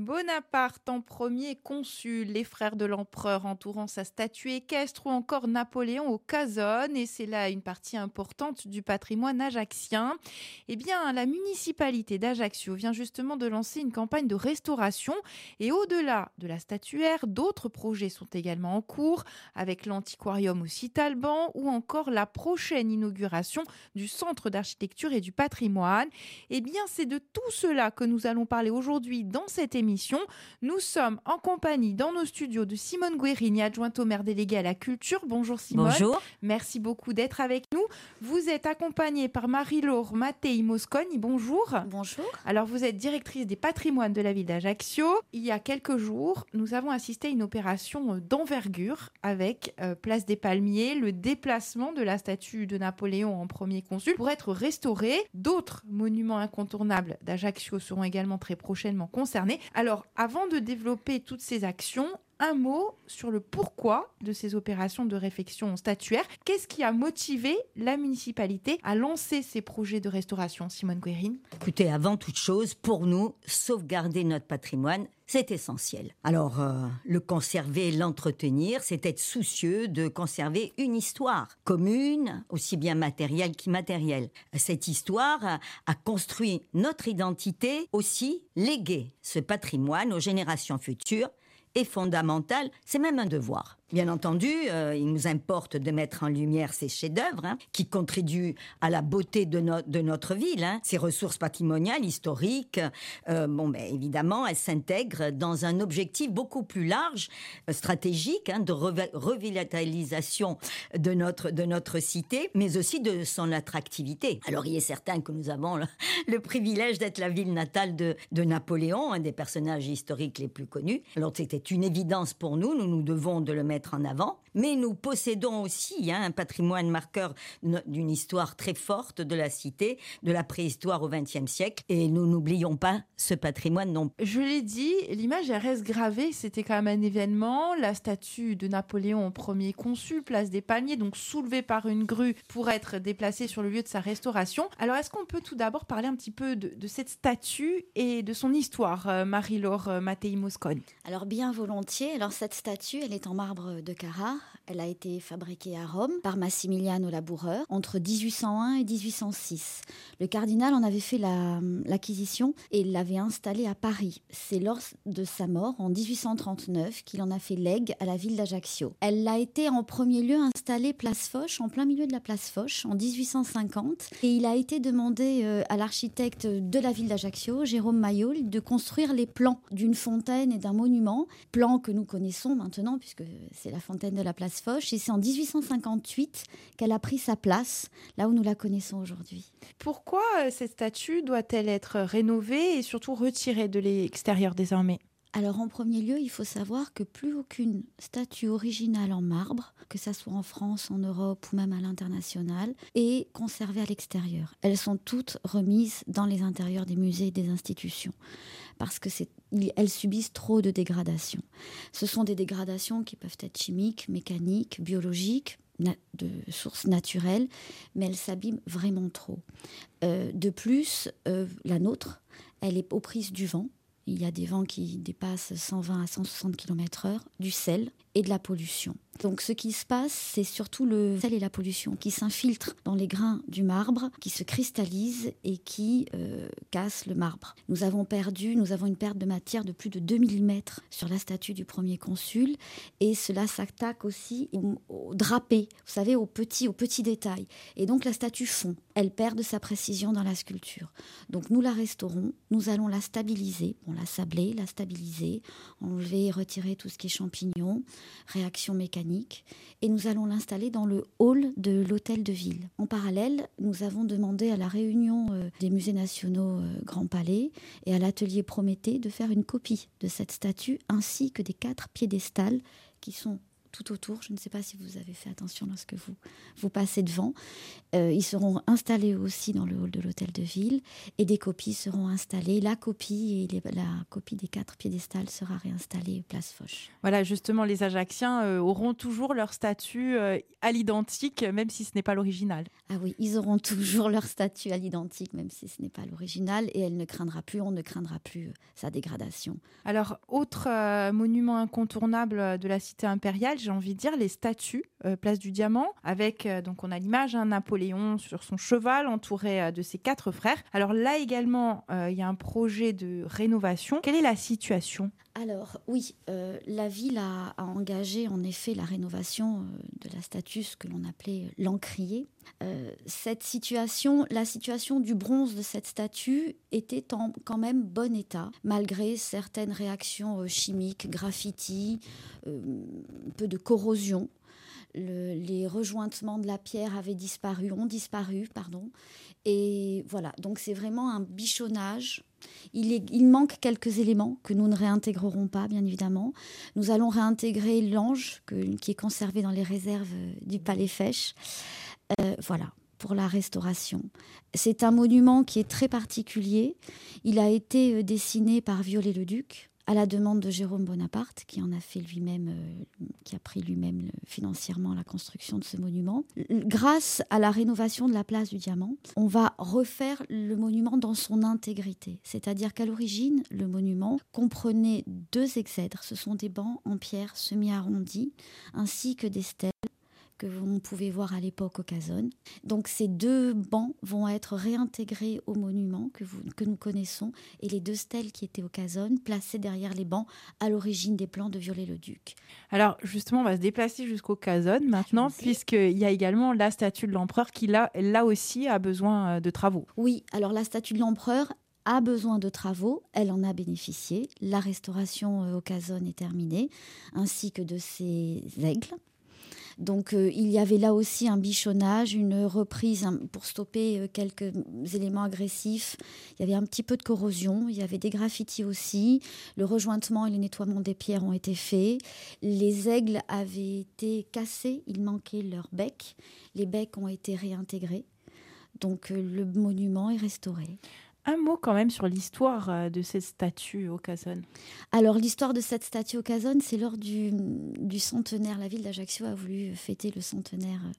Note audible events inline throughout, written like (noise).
Bonaparte en premier consul, les frères de l'empereur entourant sa statue équestre ou encore Napoléon au Casone, et c'est là une partie importante du patrimoine ajaxien. Eh bien, la municipalité d'Ajaccio vient justement de lancer une campagne de restauration et au-delà de la statuaire, d'autres projets sont également en cours avec l'antiquarium au Citalban ou encore la prochaine inauguration du centre d'architecture et du patrimoine. Eh bien, c'est de tout cela que nous allons parler aujourd'hui dans cette émission nous sommes en compagnie dans nos studios de Simone Guérini, adjointe au maire délégué à la culture. Bonjour Simone. Bonjour. Merci beaucoup d'être avec nous. Vous êtes accompagnée par Marie-Laure Mattei Mosconi. Bonjour. Bonjour. Alors vous êtes directrice des patrimoines de la ville d'Ajaccio. Il y a quelques jours, nous avons assisté à une opération d'envergure avec euh, Place des Palmiers, le déplacement de la statue de Napoléon en premier consul pour être restaurée. D'autres monuments incontournables d'Ajaccio seront également très prochainement concernés. Alors, avant de développer toutes ces actions, un mot sur le pourquoi de ces opérations de réfection statuaire. Qu'est-ce qui a motivé la municipalité à lancer ces projets de restauration, Simone Guérine Écoutez, avant toute chose, pour nous, sauvegarder notre patrimoine, c'est essentiel. Alors, euh, le conserver, l'entretenir, c'est être soucieux de conserver une histoire commune, aussi bien matérielle qu'immatérielle. Cette histoire a, a construit notre identité, aussi léguer ce patrimoine aux générations futures est fondamental, c'est même un devoir. Bien entendu, euh, il nous importe de mettre en lumière ces chefs-d'œuvre hein, qui contribuent à la beauté de, notre ville. Hein. Ces ressources patrimoniales, historiques, euh, bon, ben, évidemment, elles s'intègrent dans un objectif beaucoup plus large, euh, stratégique, hein, de revitalisation de notre, de notre cité, mais aussi de son attractivité. Alors, il est certain que nous avons le, privilège d'être la ville natale de, de Napoléon, un des personnages historiques les plus connus. Alors, c'était une évidence pour nous, nous nous devons de le mettre en avant. Mais nous possédons aussi hein, un patrimoine marqueur d'une histoire très forte de la cité, de la préhistoire au XXe siècle. Et nous n'oublions pas ce patrimoine non Je l'ai dit, l'image reste gravée. C'était quand même un événement. La statue de Napoléon, premier consul, place des Palmiers, donc soulevée par une grue pour être déplacée sur le lieu de sa restauration. Alors, est-ce qu'on peut tout d'abord parler un petit peu de, cette statue et de son histoire, euh, Marie-Laure euh, Mattei Moscone Alors, bien volontiers. Alors, cette statue, elle est en marbre de Carrare. Elle a été fabriquée à Rome par Massimiliano Laboureur entre 1801 et 1806. Le cardinal en avait fait l'acquisition et l'avait installée à Paris. C'est lors de sa mort en 1839 qu'il en a fait legs à la ville d'Ajaccio. Elle a été en premier lieu installée place Foch, en plein milieu de la place Foch, en 1850. Et il a été demandé euh, à l'architecte de la ville d'Ajaccio, Jérôme Mayol, de construire les plans d'une fontaine et d'un monument, plans que nous connaissons maintenant puisque c'est la fontaine de la place Foch, et c'est en 1858 qu'elle a pris sa place, là où nous la connaissons aujourd'hui. Pourquoi euh, cette statue doit-elle être rénovée et surtout retirée de l'extérieur désormais? Alors en premier lieu, il faut savoir que plus aucune statue originale en marbre, que ça soit en France, en Europe ou même à l'international, est conservée à l'extérieur. Elles sont toutes remises dans les intérieurs des musées et des institutions parce que elles subissent trop de dégradations. Ce sont des dégradations qui peuvent être chimiques, mécaniques, biologiques, de sources naturelles, mais elles s'abîment vraiment trop. Euh, de plus, euh, la nôtre, elle est aux prises du vent. Il y a des vents qui dépassent 120 à 160 km/h, du sel et de la pollution. Donc ce qui se passe, c'est surtout le sel et la pollution qui s'infiltrent dans les grains du marbre, qui se cristallisent et qui euh, cassent le marbre. Nous avons perdu, nous avons une perte de matière de plus de 2 mm sur la statue du premier consul et cela s'attaque aussi au, drapé, vous savez, aux petits, aux petits détails. Et donc la statue fond, elle perd de sa précision dans la sculpture. Donc nous la restaurons, nous allons la stabiliser, on la sabler, la stabiliser, enlever et retirer tout ce qui est champignons, réaction mécanique, et nous allons l'installer dans le hall de l'hôtel de ville. En parallèle, nous avons demandé à la réunion euh, des musées nationaux euh, Grand Palais et à l'atelier Prométhée de faire une copie de cette statue ainsi que des quatre piédestals qui sont tout autour. Je ne sais pas si vous avez fait attention lorsque vous, vous passez devant. Euh, ils seront installés aussi dans le hall de l'hôtel de ville et des copies seront installées. La copie et la copie des quatre piédestals sera réinstallée place Foch. Voilà, justement, les Ajacciens euh, auront toujours leur statut euh, à l'identique, même si ce n'est pas l'original. Ah oui, ils auront (laughs) toujours leur statut à l'identique, même si ce n'est pas l'original, et elle ne craindra plus, on ne craindra plus sa dégradation. Alors, autre monument incontournable de la cité impériale, j'ai envie de dire, les statues, euh, place du Diamant, avec, euh, donc on a l'image, un hein, Napoléon sur son cheval, entouré euh, de ses quatre frères. Alors là également, il y a un projet de rénovation. Quelle est la situation? Alors oui, la ville a, engagé en effet la rénovation de la statue, ce que l'on appelait l'encrier. cette situation, la situation du bronze de cette statue était en quand même bon état, malgré certaines réactions chimiques, graffiti, un peu de corrosion. les rejointements de la pierre avaient disparu, ont disparu, pardon. Et voilà, donc c'est vraiment un bichonnage. Il, manque quelques éléments que nous ne réintégrerons pas, bien évidemment. Nous allons réintégrer l'ange qui est conservé dans les réserves du Palais Fèche. Euh, voilà, pour la restauration. C'est un monument qui est très particulier. Il a été euh, dessiné par Viollet-le-Duc à la demande de Jérôme Bonaparte, qui en a fait lui-même, euh, qui a pris lui-même financièrement la construction de ce monument. Grâce à la rénovation de la place du Diamant, on va refaire le monument dans son intégrité. C'est-à-dire qu'à l'origine, le monument comprenait deux exèdres. Ce sont des bancs en pierre semi-arrondis, ainsi que des stèles que vous pouvez voir à l'époque au Cazone. Donc ces deux bancs vont être réintégrés au monument que, vous, que nous connaissons et les deux stèles qui étaient au Cazone placées derrière les bancs à l'origine des plans de Viollet-le-Duc. Alors justement, on va se déplacer jusqu'au Cazone maintenant puisqu'il y a également la statue de l'empereur qui là, là aussi a besoin euh, de travaux. Oui, alors la statue de l'empereur a besoin de travaux, elle en a bénéficié. La restauration euh, au Cazone est terminée, ainsi que de ses aigles. Donc euh, il y avait là aussi un bichonnage, une reprise pour stopper euh, quelques éléments agressifs. Il y avait un petit peu de corrosion, il y avait des graffitis aussi. Le rejointement et le nettoiement des pierres ont été faits. Les aigles avaient été cassés, il manquait leur bec. Les becs ont été réintégrés. Donc euh, le monument est restauré. Un mot quand même sur l'histoire euh, de cette statue au Cazone. Alors l'histoire de cette statue au Cazone, c'est lors du, centenaire. La ville d'Ajaccio a voulu fêter le centenaire euh,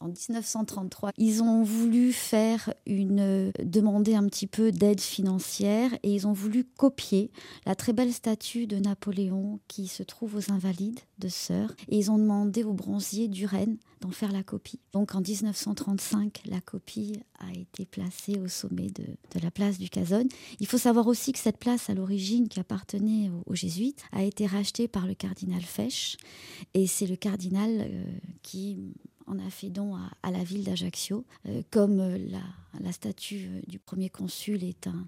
en 1933. Ils ont voulu faire une demander un petit peu d'aide financière et ils ont voulu copier la très belle statue de Napoléon qui se trouve aux Invalides de Sœur et ils ont demandé au bronzier du Rennes d'en faire la copie. Donc en 1935, la copie a été placée au sommet de, la place du Cazone. Il faut savoir aussi que cette place à l'origine qui appartenait aux, jésuites a été rachetée par le cardinal Fesch et c'est le cardinal euh, qui on a fait don à, la ville d'Ajaccio, euh, comme euh, la, statue euh, du premier consul est un.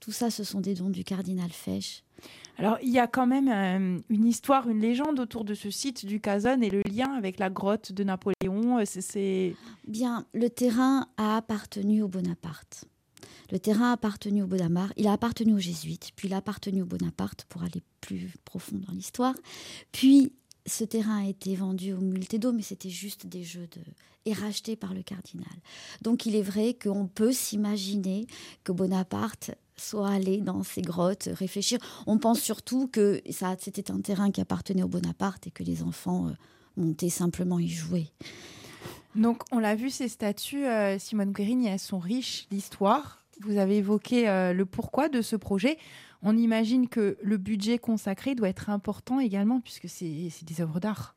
Tout ça, ce sont des dons du cardinal Fesch. Alors, il y a quand même une histoire, une légende autour de ce site du Cazone et le lien avec la grotte de Napoléon. C'est bien. Le terrain a appartenu au Bonaparte. Le terrain a appartenu au Bonaparte, il a appartenu aux jésuites, puis il a appartenu au Bonaparte pour aller plus profond dans l'histoire. Puis ce terrain a été vendu au Multedo, mais c'était juste des jeux de et racheté par le cardinal. Donc il est vrai qu'on peut s'imaginer que Bonaparte soit allé dans ces grottes réfléchir. On pense surtout que ça c'était un terrain qui appartenait au Bonaparte et que les enfants euh, montaient simplement y jouer. Donc on l'a vu, ces statues, euh, Simone Guérini, elles sont riches d'histoire. Vous avez évoqué euh, le pourquoi de ce projet. On imagine que le budget consacré doit être important également, puisque c'est des œuvres d'art.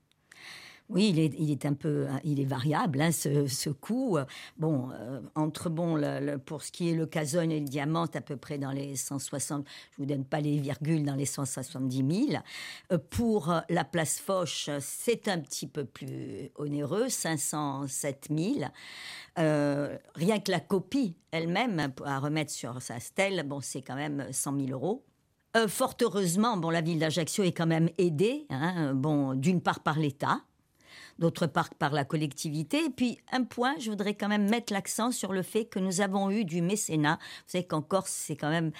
Oui, il est, un peu, il est variable, hein, ce, coût. Bon, euh, entre bon, pour ce qui est le casone et le diamant, à peu près dans les 160, je vous donne pas les virgules, dans les 170 000. Euh, pour euh, la place Foch, c'est un petit peu plus onéreux, 507 000. rien que la copie elle-même, à remettre sur sa stèle, bon, c'est quand même 100 000 euros. fort heureusement, bon, la ville d'Ajaccio est quand même aidée, hein, bon, d'une part par l'État, d'autre part par la collectivité. Et puis un point, je voudrais quand même mettre l'accent sur le fait que nous avons eu du mécénat. Vous savez qu'en Corse, c'est quand même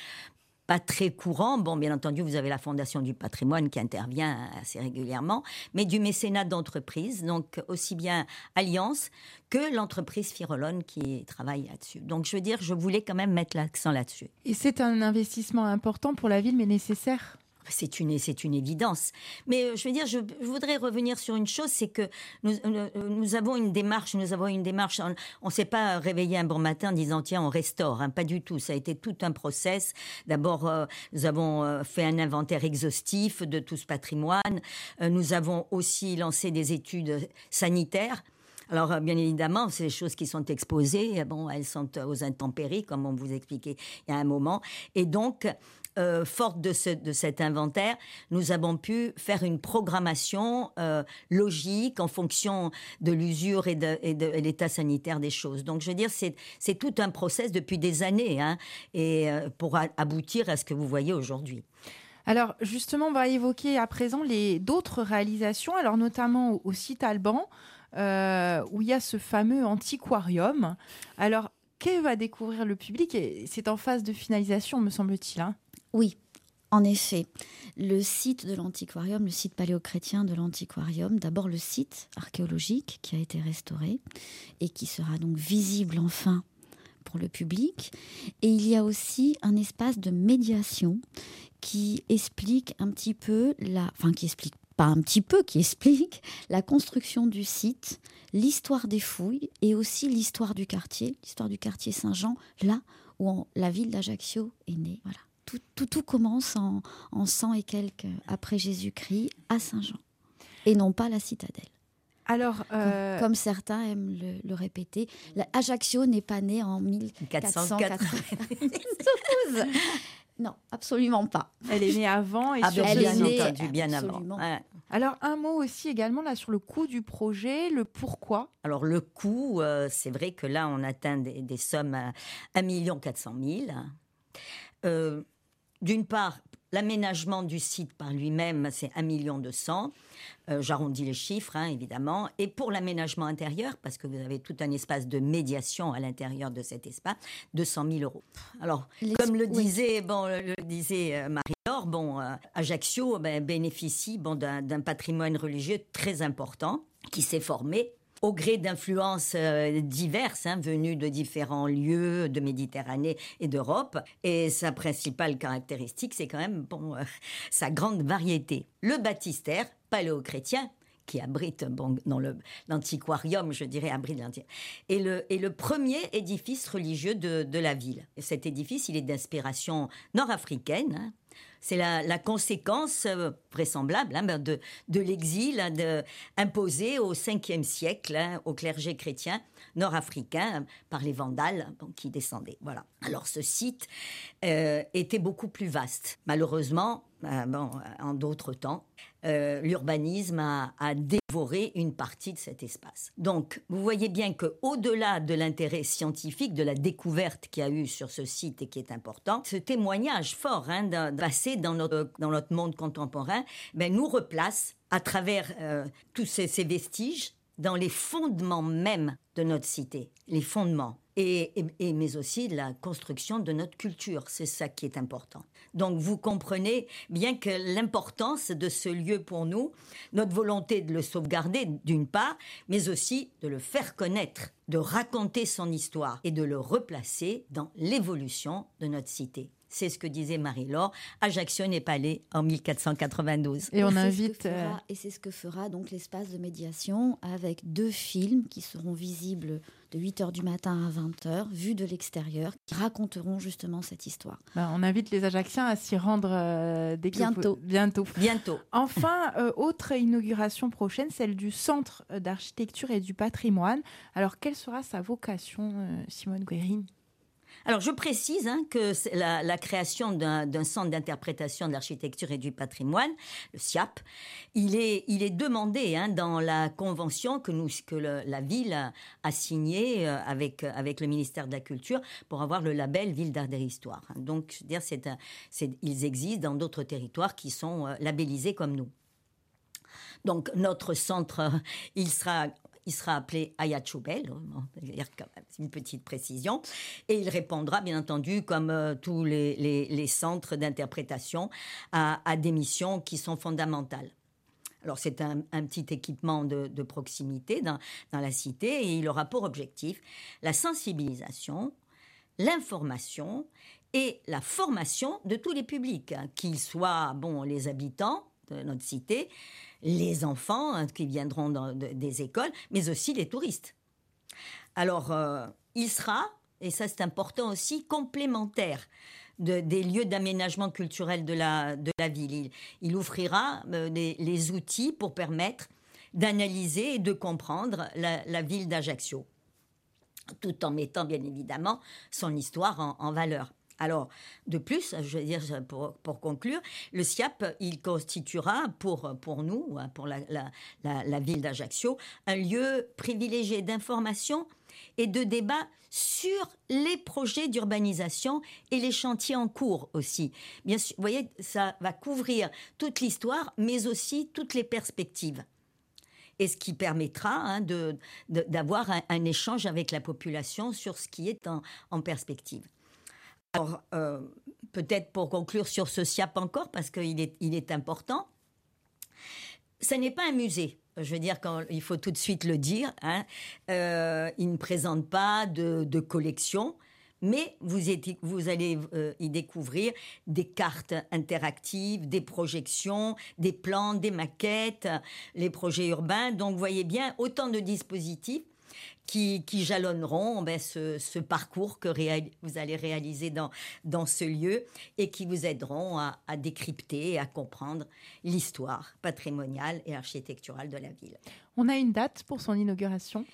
pas très courant. Bon, bien entendu, vous avez la Fondation du patrimoine qui intervient assez régulièrement, mais du mécénat d'entreprise, donc aussi bien Alliance que l'entreprise Firolone qui travaille là-dessus. Donc, je veux dire, je voulais quand même mettre l'accent là-dessus. Et c'est un investissement important pour la ville, mais nécessaire? C'est une, c'est une évidence. Mais euh, je veux dire, je, voudrais revenir sur une chose, c'est que nous, euh, nous, avons une démarche, nous avons une démarche. On ne s'est pas réveillé un bon matin en disant tiens, on restaure. Hein, pas du tout. Ça a été tout un process. D'abord, euh, nous avons fait un inventaire exhaustif de tout ce patrimoine. nous avons aussi lancé des études sanitaires. Alors, bien évidemment, des choses qui sont exposées. Bon, elles sont aux intempéries, comme on vous expliquait il y a un moment. Et donc, euh, forte de, cet inventaire, nous avons pu faire une programmation euh, logique en fonction de l'usure et de, l'état sanitaire des choses. Donc, je veux dire, c'est tout un process depuis des années, hein, et euh, pour aboutir à ce que vous voyez aujourd'hui. Alors justement, on va évoquer à présent les d'autres réalisations, alors notamment au, site Alban, où il y a ce fameux antiquarium. Alors, que va découvrir le public? C'est en phase de finalisation, me semble-t-il. Hein oui, en effet, le site de l'antiquarium, le site paléochrétien de l'antiquarium, d'abord le site archéologique qui a été restauré et qui sera donc visible enfin pour le public. Et il y a aussi un espace de médiation qui explique un petit peu la, enfin qui explique pas un petit peu, qui explique la construction du site, l'histoire des fouilles et aussi l'histoire du quartier, l'histoire du quartier Saint-Jean, là où la ville d'Ajaccio est née. Voilà tout, tout, commence en, en 100 et quelques après Jésus-Christ à Saint-Jean, et non pas la citadelle. Alors, euh, comme, certains aiment le, répéter, Ajaccio n'est pas né en 1492. (laughs) non, absolument pas. Elle est née avant et ah, sur elle est née bien avant. Alors un mot aussi également là sur le coût du projet, le pourquoi? Alors le coût, euh, c'est vrai que là on atteint des, des sommes à 1 400 000. Euh, d'une part, l'aménagement du site par lui-même, c'est 1 million euh, J'arrondis les chiffres, hein, évidemment. Et pour l'aménagement intérieur, parce que vous avez tout un espace de médiation à l'intérieur de cet espace, 200 000 euros. Alors, comme le disait, bon, le disait euh, Marie-Laure, bon, euh, Ajaccio ben, bénéficie bon, d'un patrimoine religieux très important qui s'est formé au gré d'influences euh, diverses hein, venues de différents lieux de Méditerranée et d'Europe. Et sa principale caractéristique, c'est quand même bon, euh, (laughs) sa grande variété. Le baptistère paléo-chrétien, qui abrite, bon, dans l'antiquarium, je dirais, abrite l'antiquarium, et le, le premier édifice religieux de, de la ville. Et cet édifice, il est d'inspiration nord-africaine, hein, c'est la, conséquence euh, vraisemblable hein, ben, de, l'exil hein, imposé au 5e siècle hein, au clergé chrétien nord-africain par les Vandales qui descendaient. Voilà. Alors ce site euh, était beaucoup plus vaste. Malheureusement, euh, en d'autres temps, l'urbanisme a, dévoré une partie de cet espace. Donc, vous voyez bien que au-delà de l'intérêt scientifique, de la découverte qu'il y a eu sur ce site et qui est important, ce témoignage fort hein, d'un passé dans notre, dans notre monde contemporain ben, nous replace à travers tous ces vestiges dans les fondements même de notre cité, les fondements, et, mais aussi la construction de notre culture. C'est ça qui est important. Donc vous comprenez bien que l'importance de ce lieu pour nous, notre volonté de le sauvegarder d'une part, mais aussi de le faire connaître, de raconter son histoire et de le replacer dans l'évolution de notre cité. C'est ce que disait Marie-Laure. Ajaccio n'est pas allé en 1492. Et on invite. Euh, et c'est ce que fera donc l'espace de médiation avec deux films qui seront visibles de 8h du matin à 20h, vus de l'extérieur, qui raconteront justement cette histoire. Ben, on invite les Ajacciens à s'y rendre euh, bientôt. bientôt. Bientôt. Enfin, euh, autre inauguration prochaine, celle du Centre d'architecture et du patrimoine. Alors, quelle sera sa vocation, Simone Guérine alors, je précise hein, que la, création d'un centre d'interprétation de l'architecture et du patrimoine, le SIAP, il est, il demandé hein, dans la convention que, la ville a, signée euh, avec, le ministère de la Culture pour avoir le label Ville d'art et histoire. Donc, je veux dire, ils existent dans d'autres territoires qui sont euh, labellisés comme nous. Donc notre centre, il sera il sera appelé Ayachubel, c'est une petite précision, et il répondra bien entendu, comme euh, tous les, centres d'interprétation, à, des missions qui sont fondamentales. Alors c'est un, petit équipement de, proximité dans, dans, la cité et il aura pour objectif la sensibilisation, l'information et la formation de tous les publics, hein, qu'ils soient bon les habitants notre cité, les enfants hein, qui viendront dans, des écoles, mais aussi les touristes. Alors, euh, il sera, et ça c'est important aussi, complémentaire des lieux d'aménagement culturel de la, de la ville. Il, offrira euh, les, outils pour permettre d'analyser et de comprendre la, ville d'Ajaccio, tout en mettant bien évidemment son histoire en valeur. Alors, de plus, je veux dire, pour, conclure, le SIAP, il constituera pour, pour nous, hein, pour la, ville d'Ajaccio, un lieu privilégié d'information et de débat sur les projets d'urbanisation et les chantiers en cours aussi. Bien sûr, vous voyez, ça va couvrir toute l'histoire, mais aussi toutes les perspectives et ce qui permettra hein, d'avoir un, échange avec la population sur ce qui est en perspective. Alors, euh, peut-être pour conclure sur ce SIAP encore, parce qu'il est, important, ce n'est pas un musée. Je veux dire, quand, il faut tout de suite le dire. Hein. Euh, il ne présente pas de, collection, mais vous, vous allez euh, y découvrir des cartes interactives, des projections, des plans, des maquettes, les projets urbains. Donc, vous voyez bien, autant de dispositifs qui, jalonneront ben, ce, parcours que vous allez réaliser dans, dans ce lieu et qui vous aideront à décrypter et à comprendre l'histoire patrimoniale et architecturale de la ville. On a une date pour son inauguration?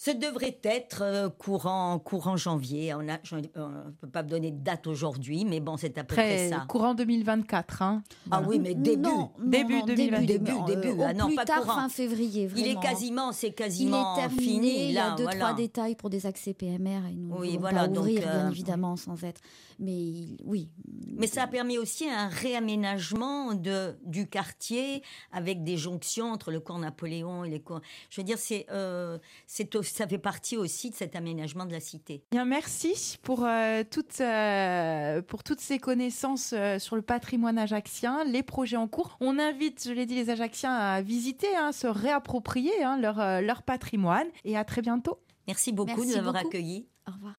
Ce devrait être euh, courant, courant janvier. On ne peut pas me donner de date aujourd'hui, mais bon, c'est à peu près ça. Courant 2024. Hein. Ah oui, mais début. début 2024. Début, début. Euh, ah non, plus pas tard, fin février. Vraiment. Il est quasiment, c'est quasiment il est terminé, fini. Il y a deux, trois détails pour des accès PMR et nous oui, voilà, pas ouvrir, bien euh, évidemment, sans être. Mais oui. Mais ça a permis aussi un réaménagement de, du quartier avec des jonctions entre le cours Napoléon et les cours. Je veux dire, c'est, euh, ça fait partie aussi de cet aménagement de la cité. Bien, merci pour, euh, toutes, euh, pour toutes ces connaissances sur le patrimoine ajaxien, les projets en cours. On invite, je l'ai dit, les Ajacciens à visiter, hein, se réapproprier hein, leur, leur patrimoine. Et à très bientôt. Merci beaucoup de nous avoir accueillis. Au revoir.